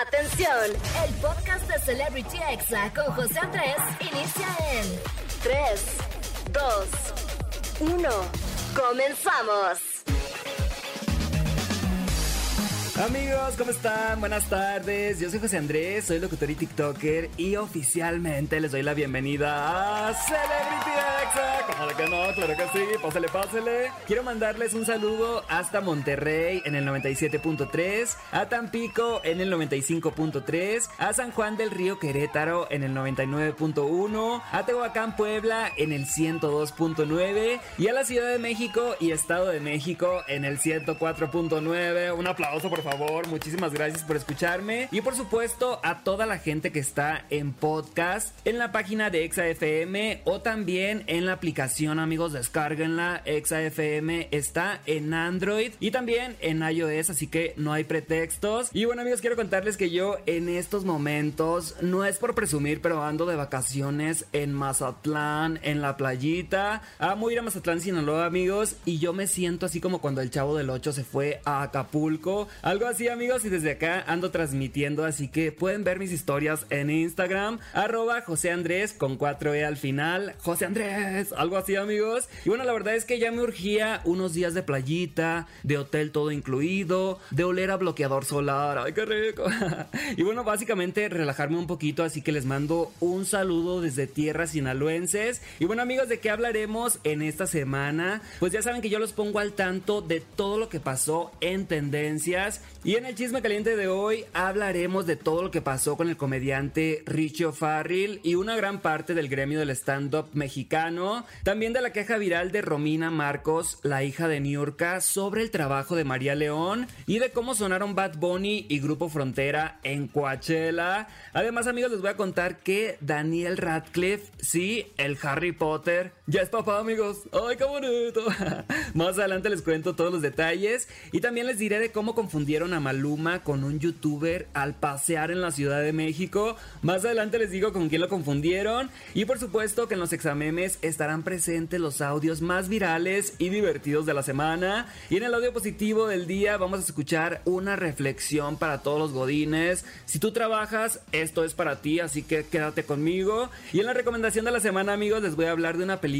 Atención, el podcast de Celebrity Exa con José Andrés inicia en 3, 2, 1. Comenzamos. Amigos, ¿cómo están? Buenas tardes. Yo soy José Andrés, soy locutor y TikToker y oficialmente les doy la bienvenida a Celebrity. Como de que no, claro que sí, pásale, pásale. Quiero mandarles un saludo hasta Monterrey en el 97.3, a Tampico en el 95.3, a San Juan del Río Querétaro en el 99.1, a Tehuacán Puebla en el 102.9 y a la Ciudad de México y Estado de México en el 104.9. Un aplauso por favor. Muchísimas gracias por escucharme. Y por supuesto a toda la gente que está en podcast, en la página de ExaFM o también en la aplicación, amigos, descárguenla. ExaFM está en Android y también en iOS, así que no hay pretextos. Y bueno, amigos, quiero contarles que yo en estos momentos, no es por presumir, pero ando de vacaciones en Mazatlán, en la playita. Amo ir a Mazatlán, Sinaloa, amigos, y yo me siento así como cuando el chavo del 8 se fue a Acapulco algo así amigos y desde acá ando transmitiendo, así que pueden ver mis historias en Instagram, arroba José Andrés con 4E al final, José Andrés, algo así amigos. Y bueno, la verdad es que ya me urgía unos días de playita, de hotel todo incluido, de oler a bloqueador solar, ay qué rico. y bueno, básicamente relajarme un poquito, así que les mando un saludo desde tierras sinaloenses. Y bueno amigos, ¿de qué hablaremos en esta semana? Pues ya saben que yo los pongo al tanto de todo lo que pasó en tendencias y en el chisme caliente de hoy hablaremos de todo lo que pasó con el comediante Richie O'Farrill y una gran parte del gremio del stand-up mexicano. También de la queja viral de Romina Marcos, la hija de Niurka, sobre el trabajo de María León y de cómo sonaron Bad Bunny y Grupo Frontera en Coachella. Además, amigos, les voy a contar que Daniel Radcliffe, sí, el Harry Potter, ya es papá, amigos. ¡Ay, qué bonito! Más adelante les cuento todos los detalles y también les diré de cómo confundieron a Maluma con un youtuber al pasear en la Ciudad de México. Más adelante les digo con quién lo confundieron. Y por supuesto que en los examemes estarán presentes los audios más virales y divertidos de la semana. Y en el audio positivo del día vamos a escuchar una reflexión para todos los godines. Si tú trabajas, esto es para ti, así que quédate conmigo. Y en la recomendación de la semana, amigos, les voy a hablar de una película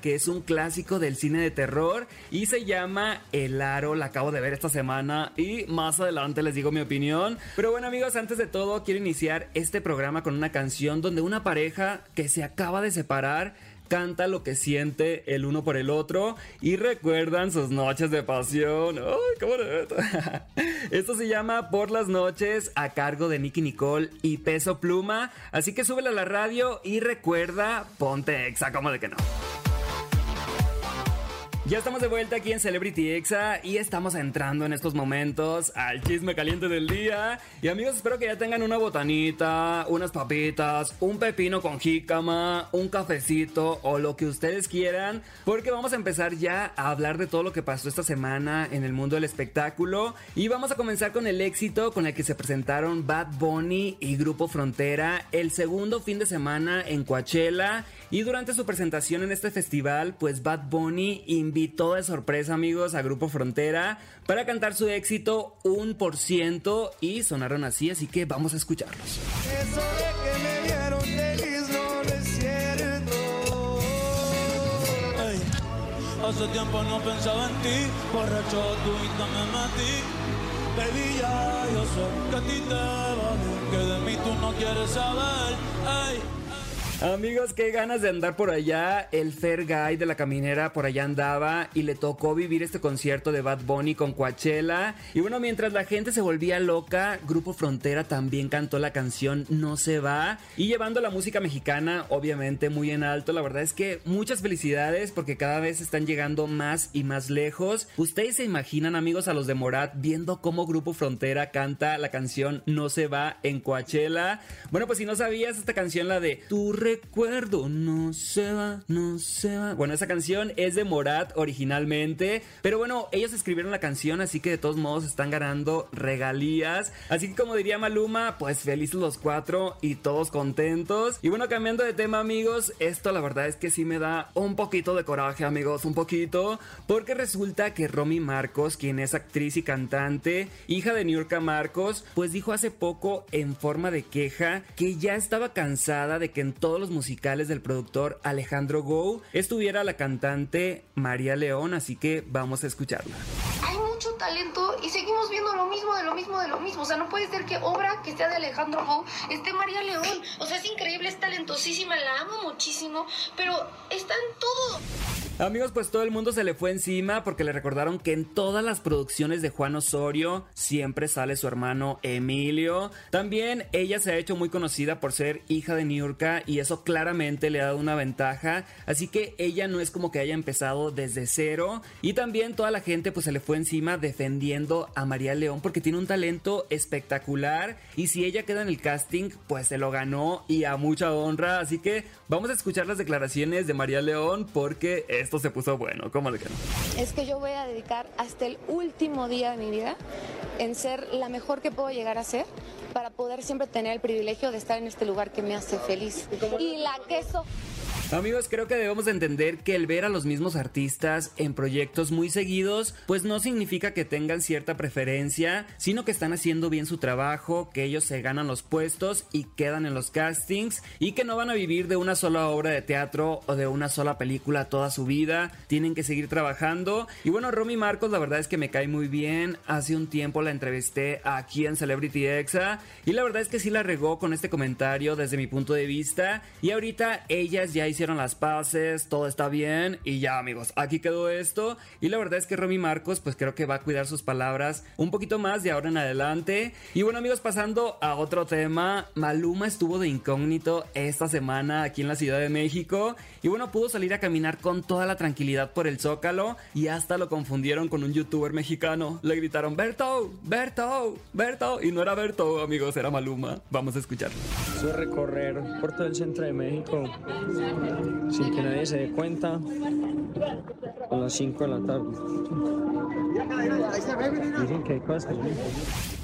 que es un clásico del cine de terror y se llama El Aro. La acabo de ver esta semana y más adelante les digo mi opinión. Pero bueno amigos, antes de todo quiero iniciar este programa con una canción donde una pareja que se acaba de separar canta lo que siente el uno por el otro y recuerdan sus noches de pasión. ¡Ay! Esto se llama Por las noches a cargo de Nicky Nicole y Peso Pluma. Así que súbele a la radio y recuerda, ponte exa, como de que no. Ya estamos de vuelta aquí en Celebrity Exa y estamos entrando en estos momentos al chisme caliente del día. Y amigos, espero que ya tengan una botanita, unas papitas, un pepino con jícama, un cafecito o lo que ustedes quieran, porque vamos a empezar ya a hablar de todo lo que pasó esta semana en el mundo del espectáculo. Y vamos a comenzar con el éxito con el que se presentaron Bad Bunny y Grupo Frontera el segundo fin de semana en Coachella. Y durante su presentación en este festival, pues Bad Bunny invitó de sorpresa, amigos, a Grupo Frontera para cantar su éxito Un por ciento y sonaron así, así que vamos a escucharlos. Eso de que me vieron feliz no es cierto. Hey, hace tiempo no pensaba en ti, borracho tú y me metí. Baby, ya yo sé que a ti te va bien, que de mí tú no quieres saber. Hey. Amigos, qué ganas de andar por allá. El Fair Guy de la caminera por allá andaba y le tocó vivir este concierto de Bad Bunny con Coachella. Y bueno, mientras la gente se volvía loca, Grupo Frontera también cantó la canción No se va y llevando la música mexicana obviamente muy en alto. La verdad es que muchas felicidades porque cada vez están llegando más y más lejos. Ustedes se imaginan, amigos, a los de Morat viendo cómo Grupo Frontera canta la canción No se va en Coachella. Bueno, pues si no sabías esta canción la de Tu recuerdo no se va, no se va. Bueno, esa canción es de Morat originalmente, pero bueno, ellos escribieron la canción, así que de todos modos están ganando regalías. Así que como diría Maluma, pues felices los cuatro y todos contentos. Y bueno, cambiando de tema amigos, esto la verdad es que sí me da un poquito de coraje amigos, un poquito, porque resulta que Romy Marcos, quien es actriz y cantante, hija de Niurka Marcos, pues dijo hace poco en forma de queja que ya estaba cansada de que en todos los musicales del productor Alejandro Go estuviera la cantante María León, así que vamos a escucharla hay mucho talento y seguimos viendo lo mismo, de lo mismo, de lo mismo. O sea, no puede ser que obra que sea de Alejandro Go esté María León. O sea, es increíble, es talentosísima, la amo muchísimo, pero está en todo. Amigos, pues todo el mundo se le fue encima porque le recordaron que en todas las producciones de Juan Osorio siempre sale su hermano Emilio. También ella se ha hecho muy conocida por ser hija de Niurka y eso claramente le ha dado una ventaja. Así que ella no es como que haya empezado desde cero. Y también toda la gente pues se le fue encima defendiendo a María León porque tiene un talento espectacular. Y si ella queda en el casting pues se lo ganó y a mucha honra. Así que vamos a escuchar las declaraciones de María León porque es esto se puso bueno. ¿Cómo le quedó? Es que yo voy a dedicar hasta el último día de mi vida en ser la mejor que puedo llegar a ser para poder siempre tener el privilegio de estar en este lugar que me hace feliz. Y la queso. Amigos, creo que debemos entender que el ver a los mismos artistas en proyectos muy seguidos, pues no significa que tengan cierta preferencia, sino que están haciendo bien su trabajo, que ellos se ganan los puestos y quedan en los castings y que no van a vivir de una sola obra de teatro o de una sola película toda su vida, tienen que seguir trabajando. Y bueno, Romy Marcos la verdad es que me cae muy bien, hace un tiempo la entrevisté aquí en Celebrity Exa y la verdad es que sí la regó con este comentario desde mi punto de vista. Y ahorita ellas ya hicieron hicieron las paces, todo está bien y ya amigos, aquí quedó esto y la verdad es que Romy Marcos pues creo que va a cuidar sus palabras un poquito más de ahora en adelante. Y bueno amigos, pasando a otro tema, Maluma estuvo de incógnito esta semana aquí en la Ciudad de México y bueno, pudo salir a caminar con toda la tranquilidad por el Zócalo y hasta lo confundieron con un youtuber mexicano. Le gritaron, Berto, Berto, Berto y no era Berto amigos, era Maluma. Vamos a escucharlo. Eso recorrer por todo el centro de México sin que nadie se dé cuenta a las 5 de la tarde. Dicen que hay cosas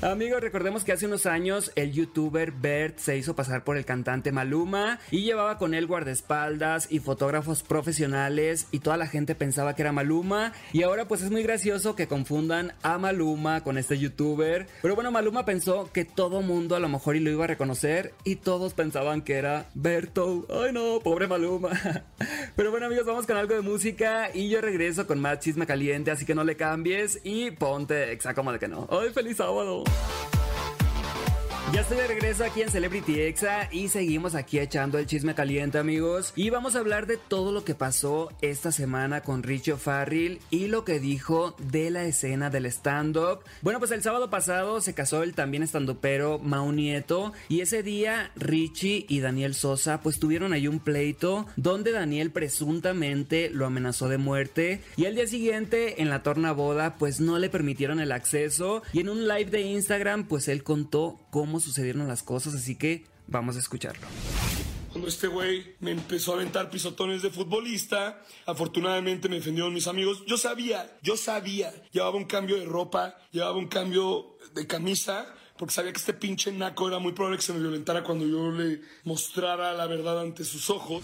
Amigos, recordemos que hace unos años el youtuber Bert se hizo pasar por el cantante Maluma y llevaba con él guardaespaldas y fotógrafos profesionales y toda la gente pensaba que era Maluma y ahora pues es muy gracioso que confundan a Maluma con este youtuber. Pero bueno, Maluma pensó que todo mundo a lo mejor y lo iba a reconocer y todos pensaban que era Berto. Ay no, pobre Maluma. Pero bueno amigos, vamos con algo de música y yo regreso con más chisme caliente, así que no le cambies y ponte exa como que no. Ay, feliz sábado. Ya estoy de regreso aquí en Celebrity Exa y seguimos aquí echando el chisme caliente amigos y vamos a hablar de todo lo que pasó esta semana con Richie Farrell y lo que dijo de la escena del stand-up. Bueno pues el sábado pasado se casó el también stand-upero Mau Nieto y ese día Richie y Daniel Sosa pues tuvieron ahí un pleito donde Daniel presuntamente lo amenazó de muerte y al día siguiente en la torna boda pues no le permitieron el acceso y en un live de Instagram pues él contó cómo las cosas, así que vamos a escucharlo. Cuando este güey me empezó a aventar pisotones de futbolista, afortunadamente me defendieron mis amigos. Yo sabía, yo sabía, llevaba un cambio de ropa, llevaba un cambio de camisa, porque sabía que este pinche naco era muy probable que se me violentara cuando yo le mostrara la verdad ante sus ojos.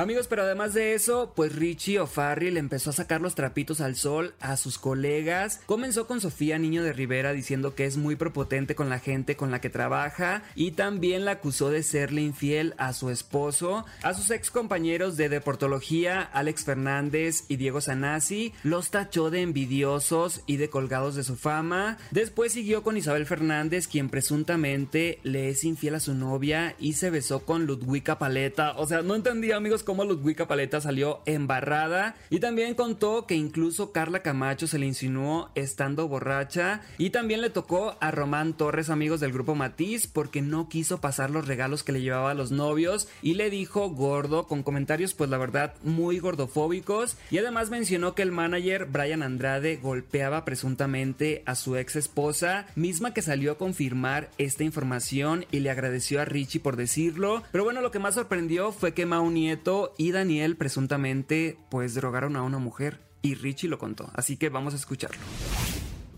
Amigos, pero además de eso, pues Richie O'Farrill empezó a sacar los trapitos al sol a sus colegas. Comenzó con Sofía Niño de Rivera diciendo que es muy propotente con la gente con la que trabaja y también la acusó de serle infiel a su esposo. A sus ex compañeros de deportología, Alex Fernández y Diego Sanasi, los tachó de envidiosos y de colgados de su fama. Después siguió con Isabel Fernández, quien presuntamente le es infiel a su novia y se besó con Ludwika Paleta. O sea, no entendía, amigos, cómo Ludwika Paleta salió embarrada y también contó que incluso Carla Camacho se le insinuó estando borracha y también le tocó a Román Torres, amigos del grupo Matiz, porque no quiso pasar los regalos que le llevaba a los novios y le dijo gordo con comentarios pues la verdad muy gordofóbicos. Y además mencionó que el manager Brian Andrade golpeaba presuntamente a su ex esposa, misma que salió a confirmar esta información y le agradeció a Richie por decirlo, pero bueno lo que más sorprendió fue que Mau Nieto y Daniel presuntamente pues drogaron a una mujer y Richie lo contó, así que vamos a escucharlo.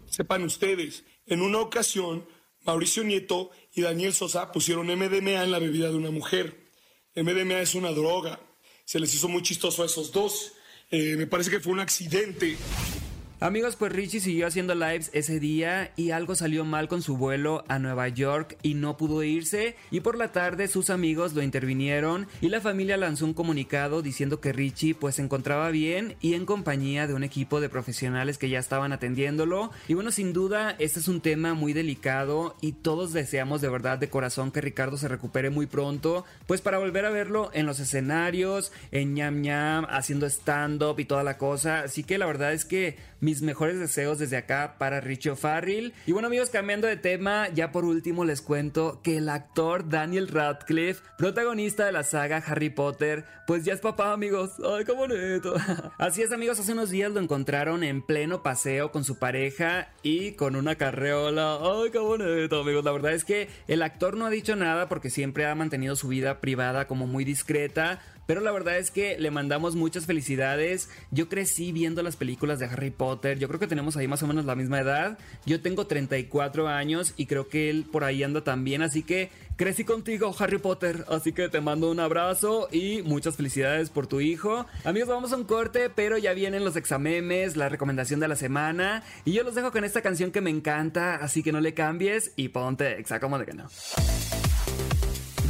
Sepan ustedes, en una ocasión Mauricio Nieto y Daniel Sosa pusieron MDMA en la bebida de una mujer. MDMA es una droga. Se les hizo muy chistoso a esos dos. Eh, me parece que fue un accidente. Amigos, pues Richie siguió haciendo lives ese día y algo salió mal con su vuelo a Nueva York y no pudo irse. Y por la tarde sus amigos lo intervinieron y la familia lanzó un comunicado diciendo que Richie pues se encontraba bien y en compañía de un equipo de profesionales que ya estaban atendiéndolo. Y bueno sin duda este es un tema muy delicado y todos deseamos de verdad de corazón que Ricardo se recupere muy pronto pues para volver a verlo en los escenarios, en ñam ñam, haciendo stand up y toda la cosa. Así que la verdad es que mis mejores deseos desde acá para Richie O'Farrill. Y bueno amigos, cambiando de tema, ya por último les cuento que el actor Daniel Radcliffe, protagonista de la saga Harry Potter, pues ya es papá amigos. Ay, qué bonito. Así es amigos, hace unos días lo encontraron en pleno paseo con su pareja y con una carreola. Ay, qué bonito amigos. La verdad es que el actor no ha dicho nada porque siempre ha mantenido su vida privada como muy discreta. Pero la verdad es que le mandamos muchas felicidades. Yo crecí viendo las películas de Harry Potter. Yo creo que tenemos ahí más o menos la misma edad. Yo tengo 34 años y creo que él por ahí anda también. Así que crecí contigo, Harry Potter. Así que te mando un abrazo y muchas felicidades por tu hijo. Amigos, vamos a un corte, pero ya vienen los examemes, la recomendación de la semana. Y yo los dejo con esta canción que me encanta. Así que no le cambies y ponte exa, que no.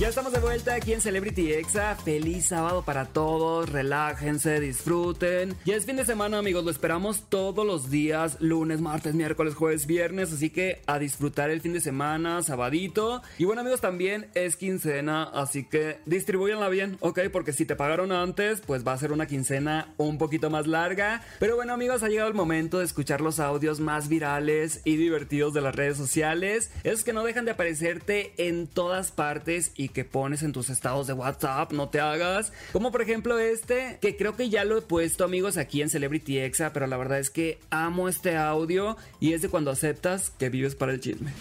Ya estamos de vuelta aquí en Celebrity Exa. Feliz sábado para todos. Relájense, disfruten. Ya es fin de semana, amigos. Lo esperamos todos los días: lunes, martes, miércoles, jueves, viernes. Así que a disfrutar el fin de semana, sabadito. Y bueno, amigos, también es quincena. Así que distribuyanla bien, ¿ok? Porque si te pagaron antes, pues va a ser una quincena un poquito más larga. Pero bueno, amigos, ha llegado el momento de escuchar los audios más virales y divertidos de las redes sociales. Es que no dejan de aparecerte en todas partes y que pones en tus estados de WhatsApp, no te hagas. Como por ejemplo este, que creo que ya lo he puesto amigos aquí en Celebrity Exa, pero la verdad es que amo este audio y es de cuando aceptas que vives para el chisme.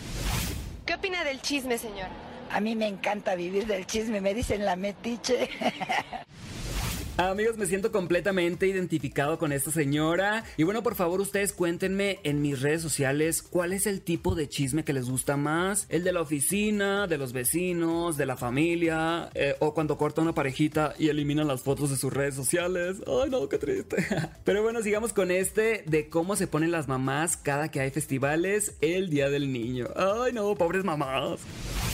¿Qué opina del chisme, señor? A mí me encanta vivir del chisme, me dicen la metiche. Amigos, me siento completamente identificado con esta señora. Y bueno, por favor, ustedes cuéntenme en mis redes sociales cuál es el tipo de chisme que les gusta más. El de la oficina, de los vecinos, de la familia, eh, o cuando corta una parejita y eliminan las fotos de sus redes sociales. Ay, no, qué triste. Pero bueno, sigamos con este de cómo se ponen las mamás cada que hay festivales el Día del Niño. Ay, no, pobres mamás.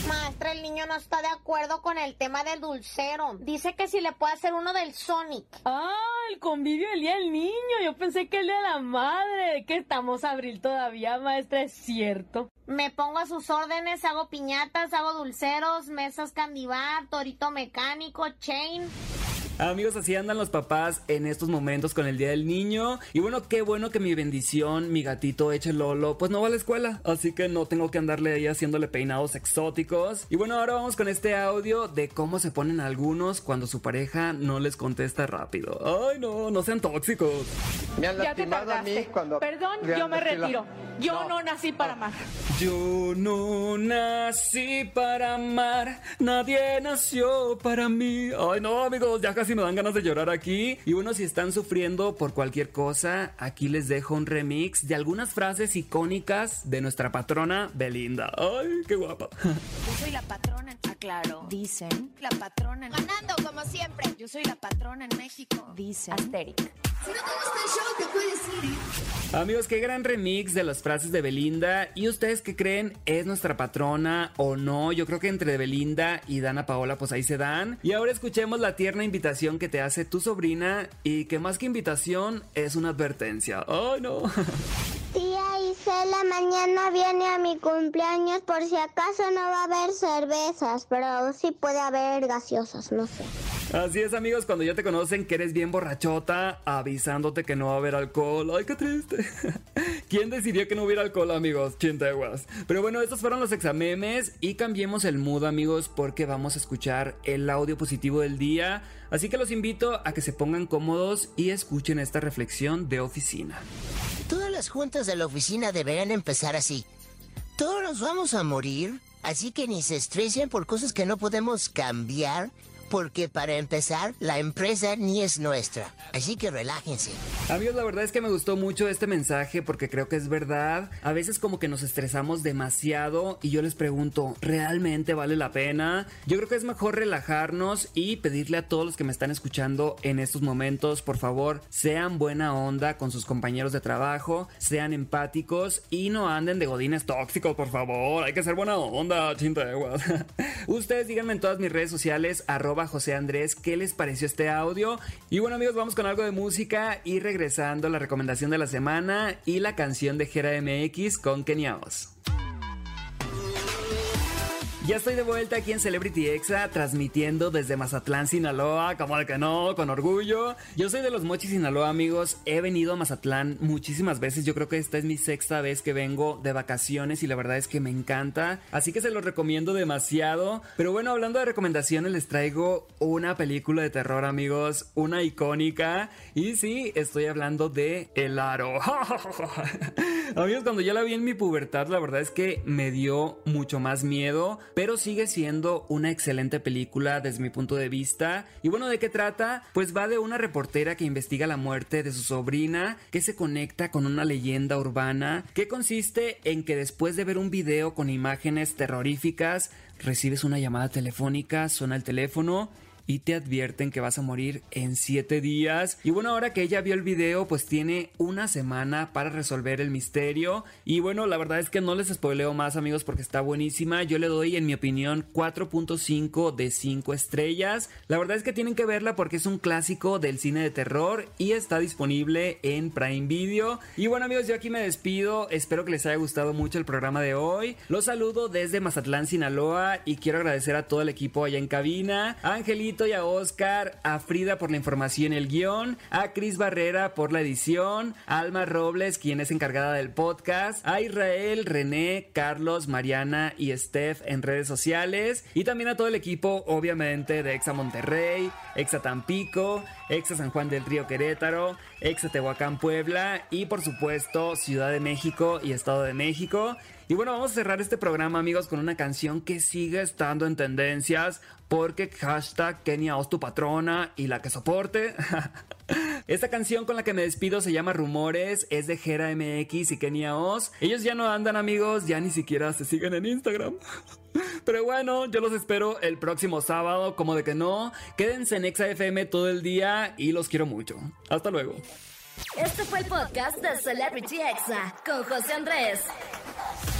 Maestra, el niño no está de acuerdo con el tema del dulcero. Dice que si le puede hacer uno del Sonic. Ah, el convivio del día del niño. Yo pensé que el de la madre. Que estamos abril todavía, maestra, es cierto. Me pongo a sus órdenes, hago piñatas, hago dulceros, mesas candibar, torito mecánico, chain. Amigos, así andan los papás en estos momentos con el Día del Niño. Y bueno, qué bueno que mi bendición, mi gatito Eche Lolo, pues no va a la escuela. Así que no tengo que andarle ahí haciéndole peinados exóticos. Y bueno, ahora vamos con este audio de cómo se ponen algunos cuando su pareja no les contesta rápido. Ay, no, no sean tóxicos. Me han lastimado a mí cuando. Perdón, yo me retiro. Yo no, nací para amar. Yo no nací para amar. Nadie nació para mí. Ay, no, amigos, ya casi me dan ganas de llorar aquí. Y bueno, si están sufriendo por cualquier cosa, aquí les dejo un remix de algunas frases icónicas de nuestra patrona Belinda. Ay, qué guapa. Yo soy la patrona, aclaro. Dicen. La patrona. Ganando como siempre. Yo soy la patrona en México. Dicen. Asteric. Si no show, te. Amigos, qué gran remix de las frases de Belinda. ¿Y ustedes qué creen? ¿Es nuestra patrona o no? Yo creo que entre Belinda y Dana Paola, pues ahí se dan. Y ahora escuchemos la tierna invitación que te hace tu sobrina y que más que invitación es una advertencia. ¡Ay, no! Tía Isela, mañana viene a mi cumpleaños. Por si acaso no va a haber cervezas, pero sí puede haber gaseosas, no sé. Así es, amigos, cuando ya te conocen que eres bien borrachota, avisándote que no va a haber alcohol. ¡Ay, qué triste! ¿Quién decidió que no hubiera alcohol, amigos? Chinteguas. Pero bueno, estos fueron los examemes y cambiemos el mood, amigos, porque vamos a escuchar el audio positivo del día. Así que los invito a que se pongan cómodos y escuchen esta reflexión de oficina. Todas las juntas de la oficina deberían empezar así. Todos nos vamos a morir, así que ni se estresen por cosas que no podemos cambiar porque para empezar, la empresa ni es nuestra. Así que relájense. Amigos, la verdad es que me gustó mucho este mensaje porque creo que es verdad. A veces como que nos estresamos demasiado y yo les pregunto, ¿realmente vale la pena? Yo creo que es mejor relajarnos y pedirle a todos los que me están escuchando en estos momentos, por favor, sean buena onda con sus compañeros de trabajo, sean empáticos y no anden de godines tóxicos, por favor. Hay que ser buena onda, chinteguas. Ustedes díganme en todas mis redes sociales, José Andrés qué les pareció este audio. Y bueno amigos, vamos con algo de música y regresando la recomendación de la semana y la canción de Gera MX con Keniaos. Ya estoy de vuelta aquí en Celebrity Exa, transmitiendo desde Mazatlán, Sinaloa, como de que no, con orgullo. Yo soy de los Mochis, Sinaloa, amigos. He venido a Mazatlán muchísimas veces. Yo creo que esta es mi sexta vez que vengo de vacaciones y la verdad es que me encanta. Así que se los recomiendo demasiado. Pero bueno, hablando de recomendaciones, les traigo una película de terror, amigos. Una icónica. Y sí, estoy hablando de El Aro. amigos, cuando yo la vi en mi pubertad, la verdad es que me dio mucho más miedo pero sigue siendo una excelente película desde mi punto de vista. Y bueno, ¿de qué trata? Pues va de una reportera que investiga la muerte de su sobrina, que se conecta con una leyenda urbana, que consiste en que después de ver un video con imágenes terroríficas, recibes una llamada telefónica, suena el teléfono y te advierten que vas a morir en 7 días. Y bueno, ahora que ella vio el video, pues tiene una semana para resolver el misterio. Y bueno, la verdad es que no les spoileo más amigos porque está buenísima. Yo le doy en mi opinión 4.5 de 5 estrellas. La verdad es que tienen que verla porque es un clásico del cine de terror y está disponible en Prime Video. Y bueno amigos, yo aquí me despido. Espero que les haya gustado mucho el programa de hoy. Los saludo desde Mazatlán, Sinaloa y quiero agradecer a todo el equipo allá en cabina. Y a Oscar, a Frida por la información y el guion, a Cris Barrera por la edición, a Alma Robles, quien es encargada del podcast, a Israel, René, Carlos, Mariana y Steph en redes sociales, y también a todo el equipo, obviamente, de Exa Monterrey, Exa Tampico, Exa San Juan del Río Querétaro, Exa Tehuacán Puebla y por supuesto Ciudad de México y Estado de México. Y bueno, vamos a cerrar este programa, amigos, con una canción que sigue estando en tendencias. Porque hashtag Kenia Os tu patrona y la que soporte. Esta canción con la que me despido se llama Rumores, es de Gera MX y Kenia Os. Ellos ya no andan amigos, ya ni siquiera se siguen en Instagram. Pero bueno, yo los espero el próximo sábado, como de que no. Quédense en FM todo el día y los quiero mucho. Hasta luego. Este fue el podcast de Celebrity Exa con José Andrés.